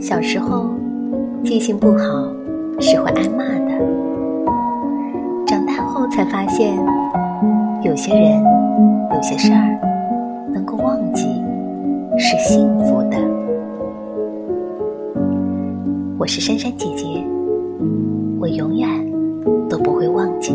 小时候记性不好是会挨骂的。长大后才发现有些人有些事儿能够忘记是幸福的。我是珊珊姐姐我永远都不会忘记